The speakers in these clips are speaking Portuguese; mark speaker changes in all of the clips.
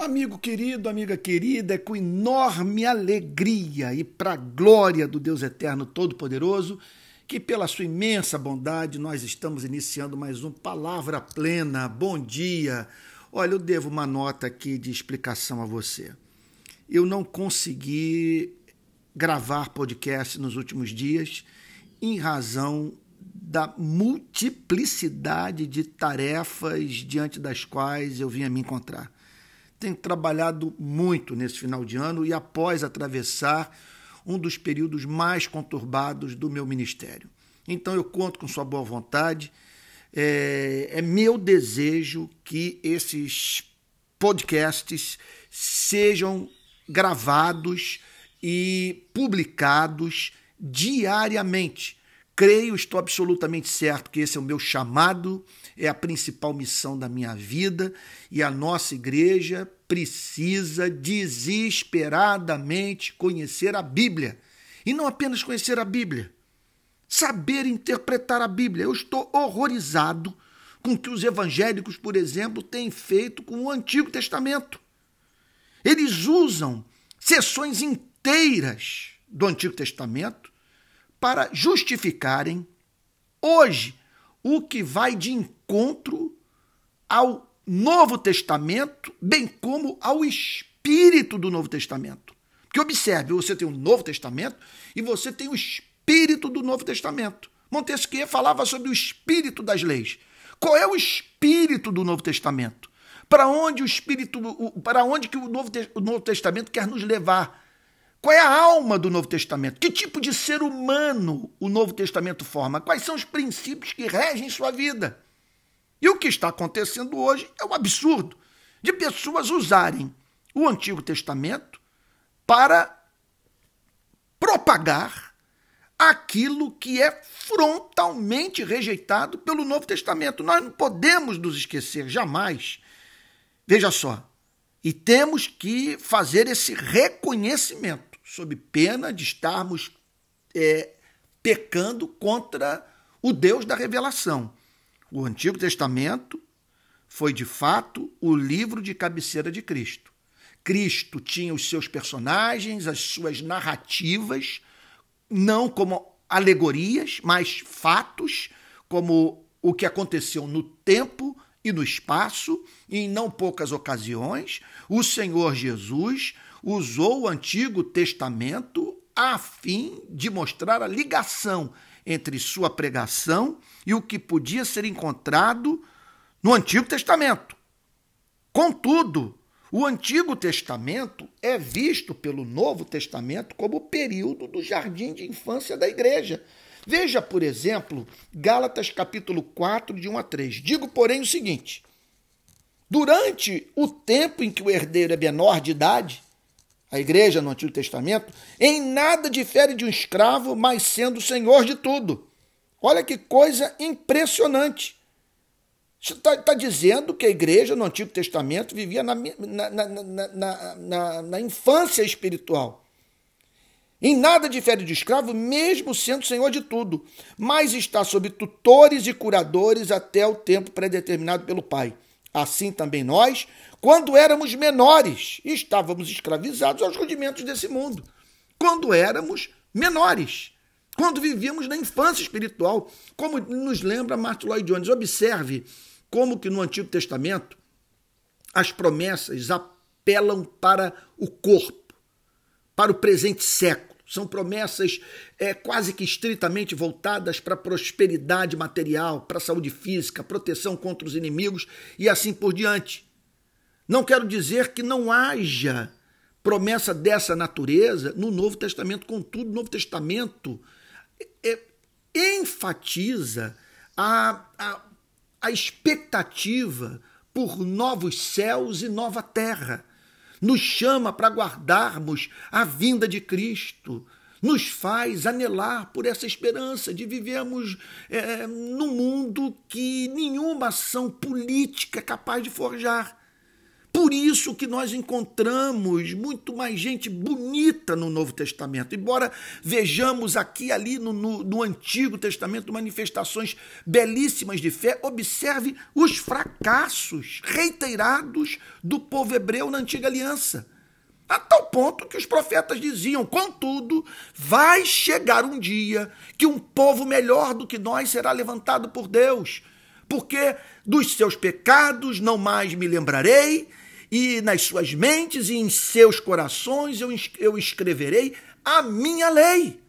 Speaker 1: Amigo querido, amiga querida, é com enorme alegria e para a glória do Deus Eterno Todo-Poderoso que, pela sua imensa bondade, nós estamos iniciando mais um Palavra Plena. Bom dia! Olha, eu devo uma nota aqui de explicação a você. Eu não consegui gravar podcast nos últimos dias em razão da multiplicidade de tarefas diante das quais eu vim a me encontrar tenho trabalhado muito nesse final de ano e após atravessar um dos períodos mais conturbados do meu ministério. Então eu conto com sua boa vontade. É, é meu desejo que esses podcasts sejam gravados e publicados diariamente Creio, estou absolutamente certo que esse é o meu chamado, é a principal missão da minha vida e a nossa igreja precisa desesperadamente conhecer a Bíblia. E não apenas conhecer a Bíblia, saber interpretar a Bíblia. Eu estou horrorizado com o que os evangélicos, por exemplo, têm feito com o Antigo Testamento. Eles usam sessões inteiras do Antigo Testamento para justificarem hoje o que vai de encontro ao Novo Testamento, bem como ao espírito do Novo Testamento. Porque observe, você tem o Novo Testamento e você tem o espírito do Novo Testamento. Montesquieu falava sobre o espírito das leis. Qual é o espírito do Novo Testamento? Para onde o espírito, para onde que o Novo, o Novo Testamento quer nos levar? Qual é a alma do Novo Testamento? Que tipo de ser humano o Novo Testamento forma? Quais são os princípios que regem sua vida? E o que está acontecendo hoje é um absurdo de pessoas usarem o Antigo Testamento para propagar aquilo que é frontalmente rejeitado pelo Novo Testamento. Nós não podemos nos esquecer jamais. Veja só, e temos que fazer esse reconhecimento sob pena de estarmos é, pecando contra o Deus da revelação. O Antigo Testamento foi, de fato, o livro de cabeceira de Cristo. Cristo tinha os seus personagens, as suas narrativas, não como alegorias, mas fatos, como o que aconteceu no tempo e no espaço, e em não poucas ocasiões, o Senhor Jesus usou o Antigo Testamento a fim de mostrar a ligação entre sua pregação e o que podia ser encontrado no Antigo Testamento. Contudo, o Antigo Testamento é visto pelo Novo Testamento como o período do jardim de infância da igreja. Veja, por exemplo, Gálatas capítulo 4, de 1 a 3. Digo, porém, o seguinte: durante o tempo em que o herdeiro é menor de idade, a igreja no Antigo Testamento, em nada difere de um escravo, mas sendo senhor de tudo. Olha que coisa impressionante. Está tá dizendo que a igreja no Antigo Testamento vivia na, na, na, na, infância espiritual. Em nada difere de escravo, mesmo sendo senhor de tudo, mas está sob tutores e curadores até o tempo predeterminado pelo Pai. Assim também nós, quando éramos menores, estávamos escravizados aos rudimentos desse mundo. Quando éramos menores, quando vivíamos na infância espiritual, como nos lembra Martin Lloyd Jones. Observe como que no Antigo Testamento as promessas apelam para o corpo, para o presente século são promessas é, quase que estritamente voltadas para prosperidade material, para saúde física, proteção contra os inimigos e assim por diante. Não quero dizer que não haja promessa dessa natureza no Novo Testamento, contudo, o Novo Testamento é, enfatiza a, a, a expectativa por novos céus e nova terra nos chama para guardarmos a vinda de Cristo, nos faz anelar por essa esperança de vivermos é, num mundo que nenhuma ação política é capaz de forjar. Por isso que nós encontramos muito mais gente bonita no Novo Testamento. Embora vejamos aqui e ali no, no, no, Antigo Testamento manifestações belíssimas de fé, observe os fracassos reiterados do povo hebreu na Antiga Aliança. A tal ponto que os profetas diziam: contudo, vai chegar um dia que um povo melhor do que nós será levantado por Deus, porque dos seus pecados não mais me lembrarei e nas suas mentes e em seus corações eu, eu escreverei a minha lei.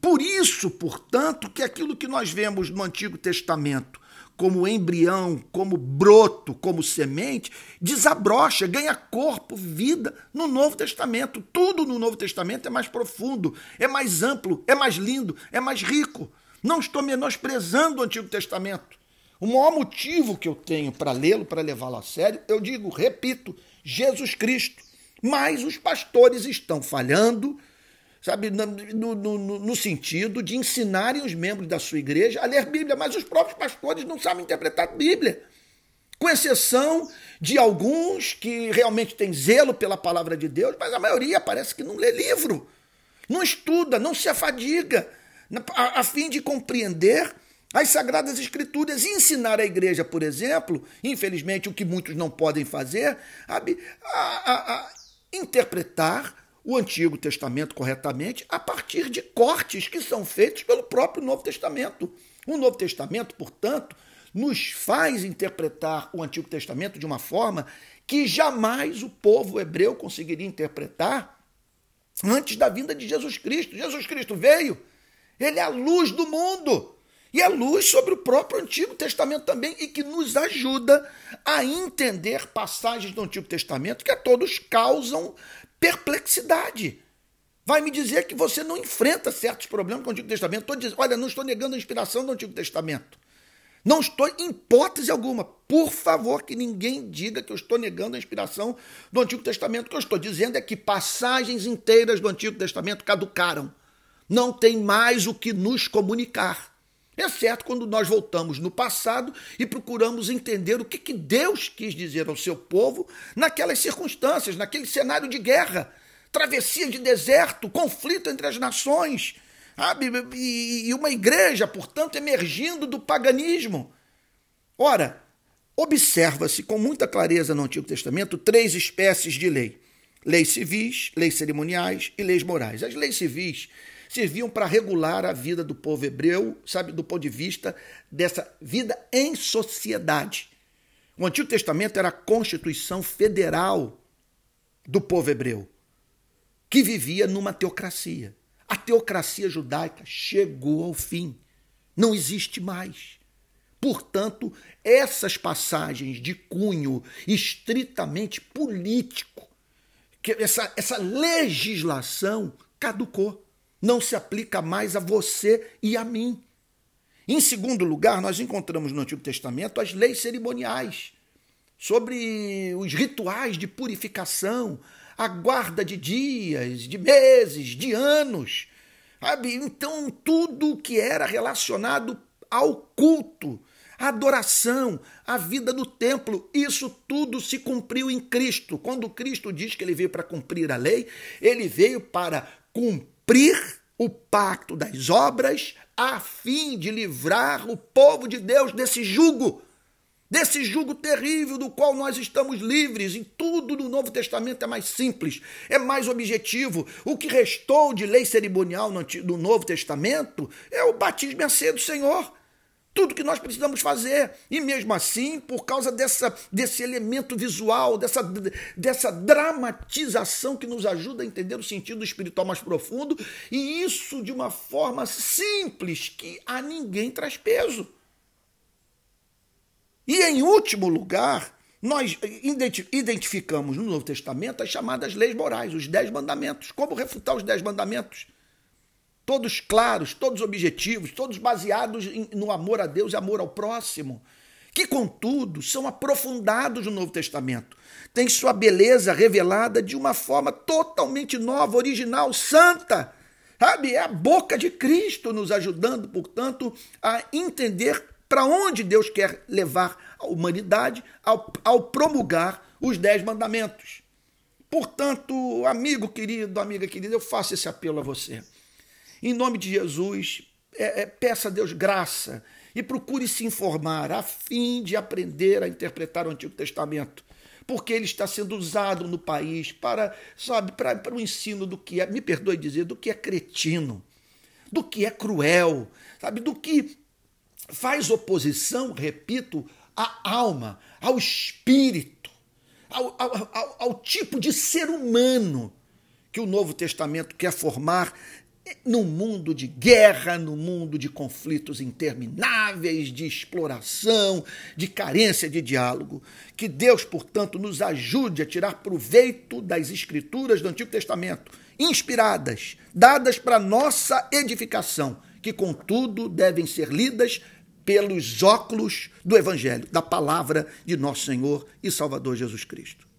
Speaker 1: Por isso, portanto, que aquilo que nós vemos no Antigo Testamento como embrião, como broto, como semente, desabrocha, ganha corpo, vida no Novo Testamento. Tudo no Novo Testamento é mais profundo, é mais amplo, é mais lindo, é mais rico. Não estou menosprezando o Antigo Testamento. O maior motivo que eu tenho para lê-lo, para levá-lo a sério, eu digo, repito, Jesus Cristo. Mas os pastores estão falhando, sabe, no, no, no, sentido de ensinarem os membros da sua igreja a ler Bíblia, mas os próprios pastores não sabem interpretar Bíblia. Com exceção de alguns que realmente têm zelo pela palavra de Deus, mas a maioria parece que não lê livro, não estuda, não se afadiga, a, a fim de compreender as Sagradas Escrituras e ensinar a igreja, por exemplo, infelizmente o que muitos não podem fazer, a, a, a interpretar o Antigo Testamento corretamente a partir de cortes que são feitos pelo próprio Novo Testamento. O Novo Testamento, portanto, nos faz interpretar o Antigo Testamento de uma forma que jamais o povo hebreu conseguiria interpretar antes da vinda de Jesus Cristo. Jesus Cristo veio, ele é a luz do mundo. E é luz sobre o próprio Antigo Testamento também e que nos ajuda a entender passagens do Antigo Testamento que a todos causam perplexidade. Vai me dizer que você não enfrenta certos problemas com o Antigo Testamento. Estou dizendo, olha, não estou negando a inspiração do Antigo Testamento. Não estou, em hipótese alguma, por favor, que ninguém diga que eu estou negando a inspiração do Antigo Testamento. O que eu estou dizendo é que passagens inteiras do Antigo Testamento caducaram. Não tem mais o que nos comunicar exceto quando nós voltamos no passado e procuramos entender o que, que Deus quis dizer ao seu povo naquelas circunstâncias, naquele cenário de guerra, travessia de deserto, conflito entre as nações, sabe? e uma igreja, portanto, emergindo do paganismo. Ora, observa-se com muita clareza no Antigo Testamento três espécies de lei: leis civis, leis cerimoniais e leis morais. As leis civis serviam para regular a vida do povo hebreu, sabe, do ponto de vista dessa vida em sociedade. O Antigo Testamento era a constituição federal do povo hebreu, que vivia numa teocracia. A teocracia judaica chegou ao fim, não existe mais. Portanto, essas passagens de cunho estritamente político, que essa, essa legislação caducou não se aplica mais a você e a mim. Em segundo lugar, nós encontramos no Antigo Testamento as leis cerimoniais sobre os rituais de purificação, a guarda de dias, de meses, de anos. Sabe? Então, tudo que era relacionado ao culto, à adoração, à vida do templo, isso tudo se cumpriu em Cristo. Quando Cristo diz que ele veio para cumprir a lei, ele veio para cumprir cumprir o pacto das obras, a fim de livrar o povo de Deus desse jugo, desse jugo terrível do qual nós estamos livres. E tudo no Novo Testamento é mais simples, é mais objetivo. O que restou de lei cerimonial no Novo Testamento é o batismo e a do Senhor tudo que nós precisamos fazer. E mesmo assim, por causa dessa, desse elemento visual, dessa, dessa dramatização que nos ajuda a entender o sentido espiritual mais profundo, e isso de uma forma simples que a ninguém traz peso. E em último lugar, nós identificamos no Novo Testamento as chamadas leis morais, os dez mandamentos. Como refutar os dez mandamentos? Todos claros, todos objetivos, todos baseados no amor a Deus e amor ao próximo, que, contudo, são aprofundados no Novo Testamento. Tem sua beleza revelada de uma forma totalmente nova, original, santa. Sabe? É a boca de Cristo nos ajudando, portanto, a entender para onde Deus quer levar a humanidade ao, ao promulgar os dez mandamentos. Portanto, amigo querido, amiga querida, eu faço esse apelo a você. Em nome de Jesus, é, é, peça a Deus graça e procure se informar a fim de aprender a interpretar o Antigo Testamento porque ele está sendo usado no país para, sabe, para, para o ensino do que é, me perdoe dizer, do que é cretino, do que é cruel, sabe, do que faz oposição, repito, à alma, ao espírito, ao, ao, ao, ao tipo de ser humano que o Novo Testamento quer formar num mundo de guerra, num mundo de conflitos intermináveis, de exploração, de carência de diálogo. Que Deus, portanto, nos ajude a tirar proveito das escrituras do Antigo Testamento, inspiradas, dadas para nossa edificação, que, contudo, devem ser lidas pelos óculos do Evangelho, da palavra de nosso Senhor e Salvador Jesus Cristo.